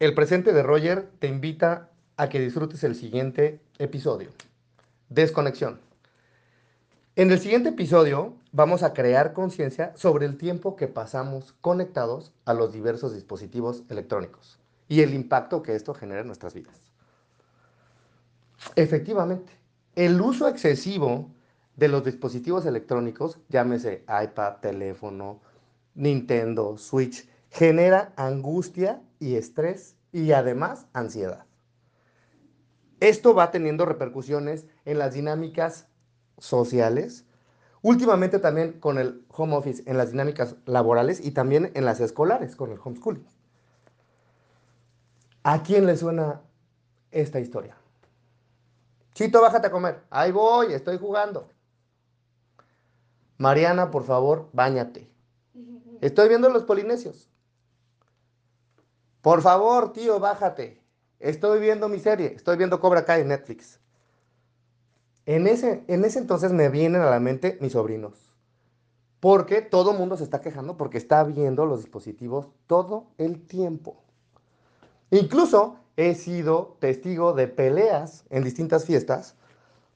El presente de Roger te invita a que disfrutes el siguiente episodio. Desconexión. En el siguiente episodio vamos a crear conciencia sobre el tiempo que pasamos conectados a los diversos dispositivos electrónicos y el impacto que esto genera en nuestras vidas. Efectivamente, el uso excesivo de los dispositivos electrónicos, llámese iPad, teléfono, Nintendo, Switch, genera angustia y estrés y además ansiedad. Esto va teniendo repercusiones en las dinámicas sociales, últimamente también con el home office, en las dinámicas laborales y también en las escolares con el homeschooling. ¿A quién le suena esta historia? Chito, bájate a comer. Ahí voy, estoy jugando. Mariana, por favor, báñate. Estoy viendo los polinesios. Por favor, tío, bájate. Estoy viendo mi serie, estoy viendo Cobra Kai en Netflix. En ese, en ese entonces me vienen a la mente mis sobrinos. Porque todo el mundo se está quejando porque está viendo los dispositivos todo el tiempo. Incluso he sido testigo de peleas en distintas fiestas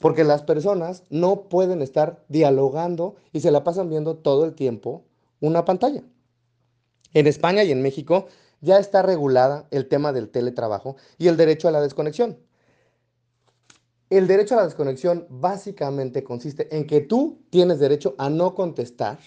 porque las personas no pueden estar dialogando y se la pasan viendo todo el tiempo una pantalla. En España y en México ya está regulada el tema del teletrabajo y el derecho a la desconexión. El derecho a la desconexión básicamente consiste en que tú tienes derecho a no contestar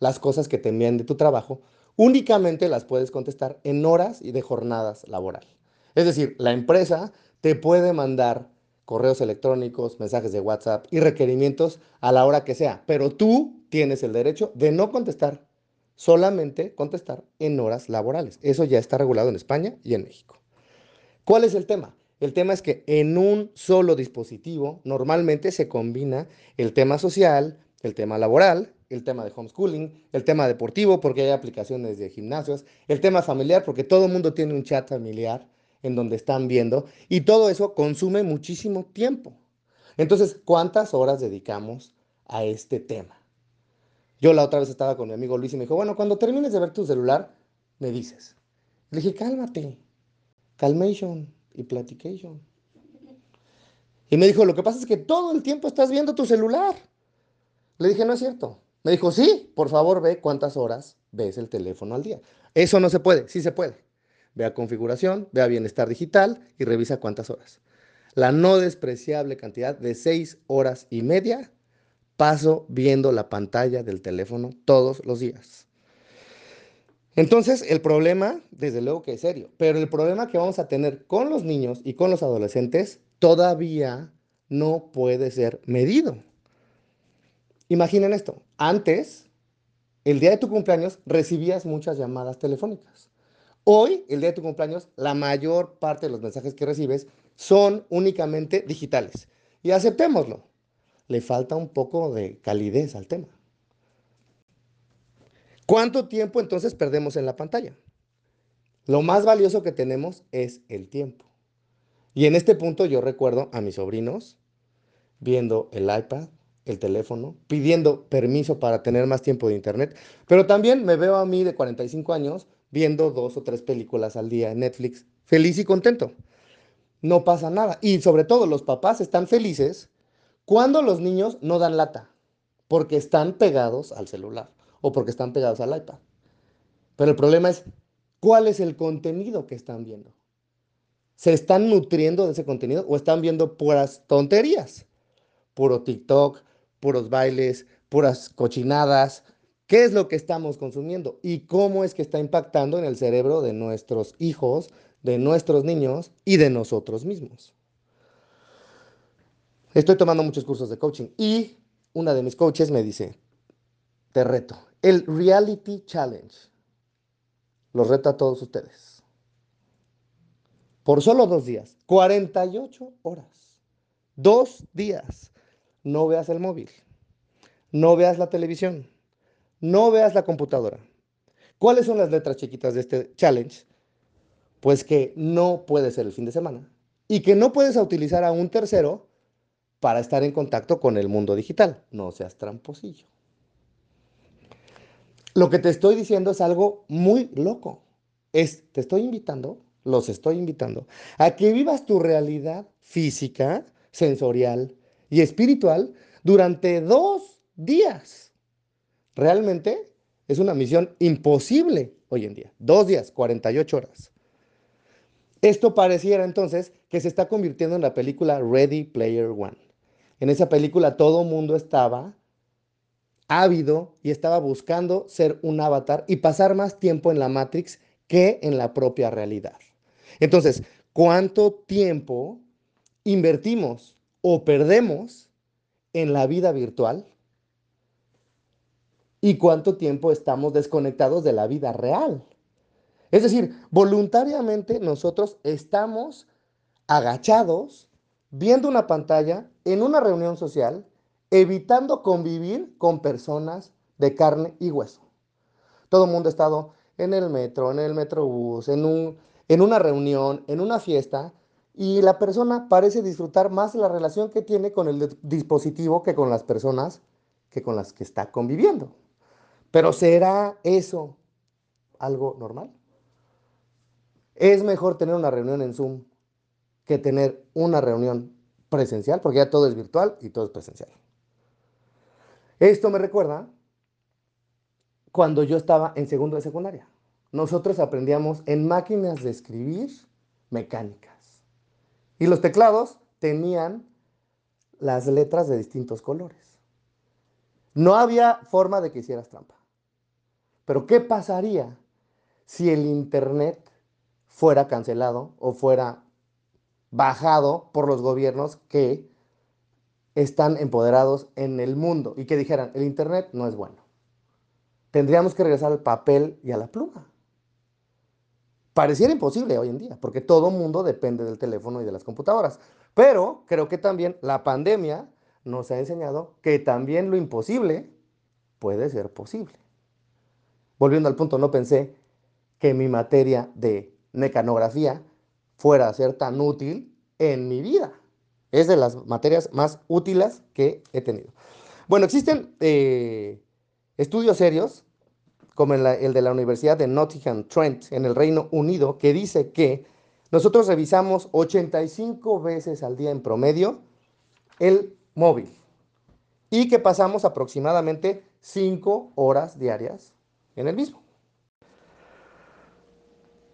las cosas que te envían de tu trabajo, únicamente las puedes contestar en horas y de jornadas laboral. Es decir, la empresa te puede mandar correos electrónicos, mensajes de WhatsApp y requerimientos a la hora que sea, pero tú tienes el derecho de no contestar solamente contestar en horas laborales. Eso ya está regulado en España y en México. ¿Cuál es el tema? El tema es que en un solo dispositivo normalmente se combina el tema social, el tema laboral, el tema de homeschooling, el tema deportivo porque hay aplicaciones de gimnasios, el tema familiar porque todo el mundo tiene un chat familiar en donde están viendo y todo eso consume muchísimo tiempo. Entonces, ¿cuántas horas dedicamos a este tema? Yo la otra vez estaba con mi amigo Luis y me dijo, bueno, cuando termines de ver tu celular, me dices. Le dije, cálmate, calmation y platication. Y me dijo, lo que pasa es que todo el tiempo estás viendo tu celular. Le dije, no es cierto. Me dijo, sí, por favor ve cuántas horas ves el teléfono al día. Eso no se puede, sí se puede. Ve a configuración, ve a bienestar digital y revisa cuántas horas. La no despreciable cantidad de seis horas y media paso viendo la pantalla del teléfono todos los días. Entonces, el problema, desde luego que es serio, pero el problema que vamos a tener con los niños y con los adolescentes todavía no puede ser medido. Imaginen esto, antes, el día de tu cumpleaños, recibías muchas llamadas telefónicas. Hoy, el día de tu cumpleaños, la mayor parte de los mensajes que recibes son únicamente digitales. Y aceptémoslo le falta un poco de calidez al tema. ¿Cuánto tiempo entonces perdemos en la pantalla? Lo más valioso que tenemos es el tiempo. Y en este punto yo recuerdo a mis sobrinos viendo el iPad, el teléfono, pidiendo permiso para tener más tiempo de internet, pero también me veo a mí de 45 años viendo dos o tres películas al día en Netflix, feliz y contento. No pasa nada. Y sobre todo los papás están felices cuando los niños no dan lata? Porque están pegados al celular o porque están pegados al iPad. Pero el problema es, ¿cuál es el contenido que están viendo? ¿Se están nutriendo de ese contenido o están viendo puras tonterías? Puro TikTok, puros bailes, puras cochinadas. ¿Qué es lo que estamos consumiendo? ¿Y cómo es que está impactando en el cerebro de nuestros hijos, de nuestros niños y de nosotros mismos? Estoy tomando muchos cursos de coaching y una de mis coaches me dice, te reto, el Reality Challenge. Los reto a todos ustedes. Por solo dos días, 48 horas, dos días, no veas el móvil, no veas la televisión, no veas la computadora. ¿Cuáles son las letras chiquitas de este challenge? Pues que no puede ser el fin de semana y que no puedes utilizar a un tercero para estar en contacto con el mundo digital. No seas tramposillo. Lo que te estoy diciendo es algo muy loco. Es, te estoy invitando, los estoy invitando, a que vivas tu realidad física, sensorial y espiritual durante dos días. Realmente es una misión imposible hoy en día. Dos días, 48 horas. Esto pareciera entonces que se está convirtiendo en la película Ready Player One. En esa película todo mundo estaba ávido y estaba buscando ser un avatar y pasar más tiempo en la Matrix que en la propia realidad. Entonces, ¿cuánto tiempo invertimos o perdemos en la vida virtual? ¿Y cuánto tiempo estamos desconectados de la vida real? Es decir, voluntariamente nosotros estamos agachados viendo una pantalla en una reunión social, evitando convivir con personas de carne y hueso. Todo el mundo ha estado en el metro, en el metrobús, en, un, en una reunión, en una fiesta, y la persona parece disfrutar más la relación que tiene con el dispositivo que con las personas que con las que está conviviendo. Pero ¿será eso algo normal? Es mejor tener una reunión en Zoom que tener una reunión presencial, porque ya todo es virtual y todo es presencial. Esto me recuerda cuando yo estaba en segundo de secundaria. Nosotros aprendíamos en máquinas de escribir mecánicas. Y los teclados tenían las letras de distintos colores. No había forma de que hicieras trampa. Pero ¿qué pasaría si el Internet fuera cancelado o fuera bajado por los gobiernos que están empoderados en el mundo y que dijeran, el Internet no es bueno. Tendríamos que regresar al papel y a la pluma. Pareciera imposible hoy en día, porque todo mundo depende del teléfono y de las computadoras. Pero creo que también la pandemia nos ha enseñado que también lo imposible puede ser posible. Volviendo al punto, no pensé que mi materia de mecanografía fuera a ser tan útil en mi vida. Es de las materias más útiles que he tenido. Bueno, existen eh, estudios serios, como el, de la Universidad de Nottingham Trent en el Reino Unido, que dice que nosotros revisamos 85 veces al día en promedio el móvil y que pasamos aproximadamente 5 horas diarias en el mismo.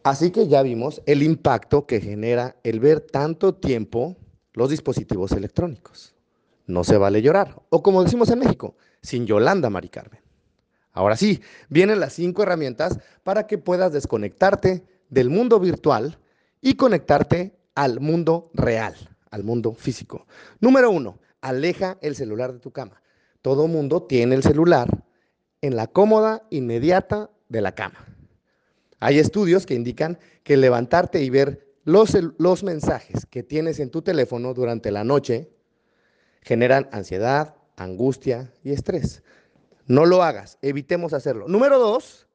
Así que ya vimos el impacto que genera el ver tanto tiempo los dispositivos electrónicos. No se vale llorar. O como decimos en México, sin Yolanda, Mari Carmen. Ahora sí, vienen las cinco herramientas para que puedas desconectarte del mundo virtual y conectarte al mundo real, al mundo físico. Número uno, aleja el celular de tu cama. Todo mundo tiene el celular en la cómoda inmediata de la cama. Hay estudios que indican que levantarte y ver los, mensajes que tienes en tu teléfono durante la noche generan ansiedad, angustia y estrés. No lo hagas, evitemos hacerlo. Número dos,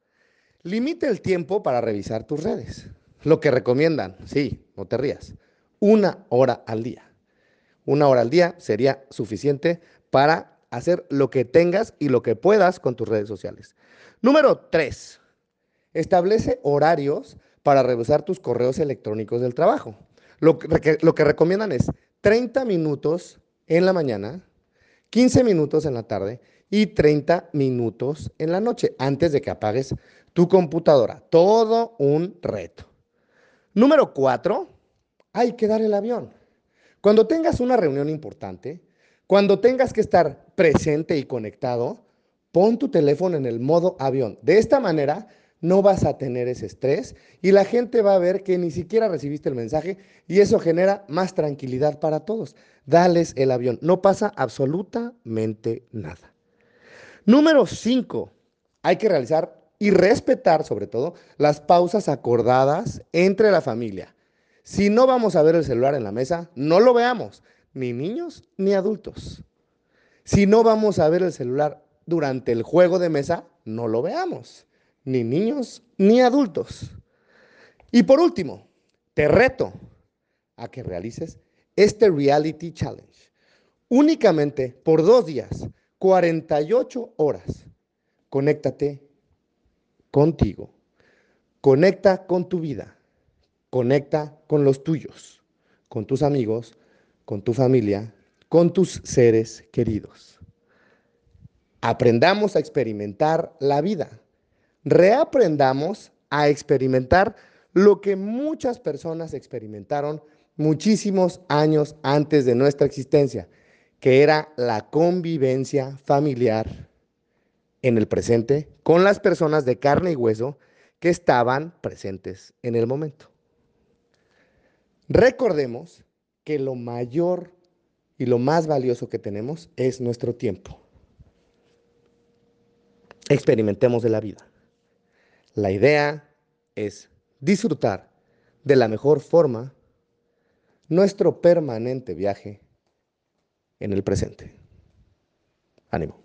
limite el tiempo para revisar tus redes. Lo que recomiendan, sí, no te rías, una hora al día. Una hora al día sería suficiente para hacer lo que tengas y lo que puedas con tus redes sociales. Número tres, Establece horarios para revisar tus correos electrónicos del trabajo. Lo que, recomiendan es 30 minutos en la mañana, 15 minutos en la tarde y 30 minutos en la noche antes de que apagues tu computadora. Todo un reto. Número 4, hay que dar el avión. Cuando tengas una reunión importante, cuando tengas que estar presente y conectado, pon tu teléfono en el modo avión. De esta manera no vas a tener ese estrés y la gente va a ver que ni siquiera recibiste el mensaje y eso genera más tranquilidad para todos. Dales el avión, no pasa absolutamente nada. Número 5, hay que realizar y respetar sobre todo las pausas acordadas entre la familia. Si no vamos a ver el celular en la mesa, no lo veamos, ni niños ni adultos. Si no vamos a ver el celular durante el juego de mesa, no lo veamos ni niños, ni adultos. Y por último, te reto a que realices este Reality Challenge únicamente por dos días, 48 horas. Conéctate contigo, conecta con tu vida, conecta con los tuyos, con tus amigos, con tu familia, con tus seres queridos. Aprendamos a experimentar la vida. Reaprendamos a experimentar lo que muchas personas experimentaron muchísimos años antes de nuestra existencia, que era la convivencia familiar en el presente con las personas de carne y hueso que estaban presentes en el momento. Recordemos que lo mayor y lo más valioso que tenemos es nuestro tiempo. Experimentemos de la vida. La idea es disfrutar de la mejor forma nuestro permanente viaje en el presente. Ánimo.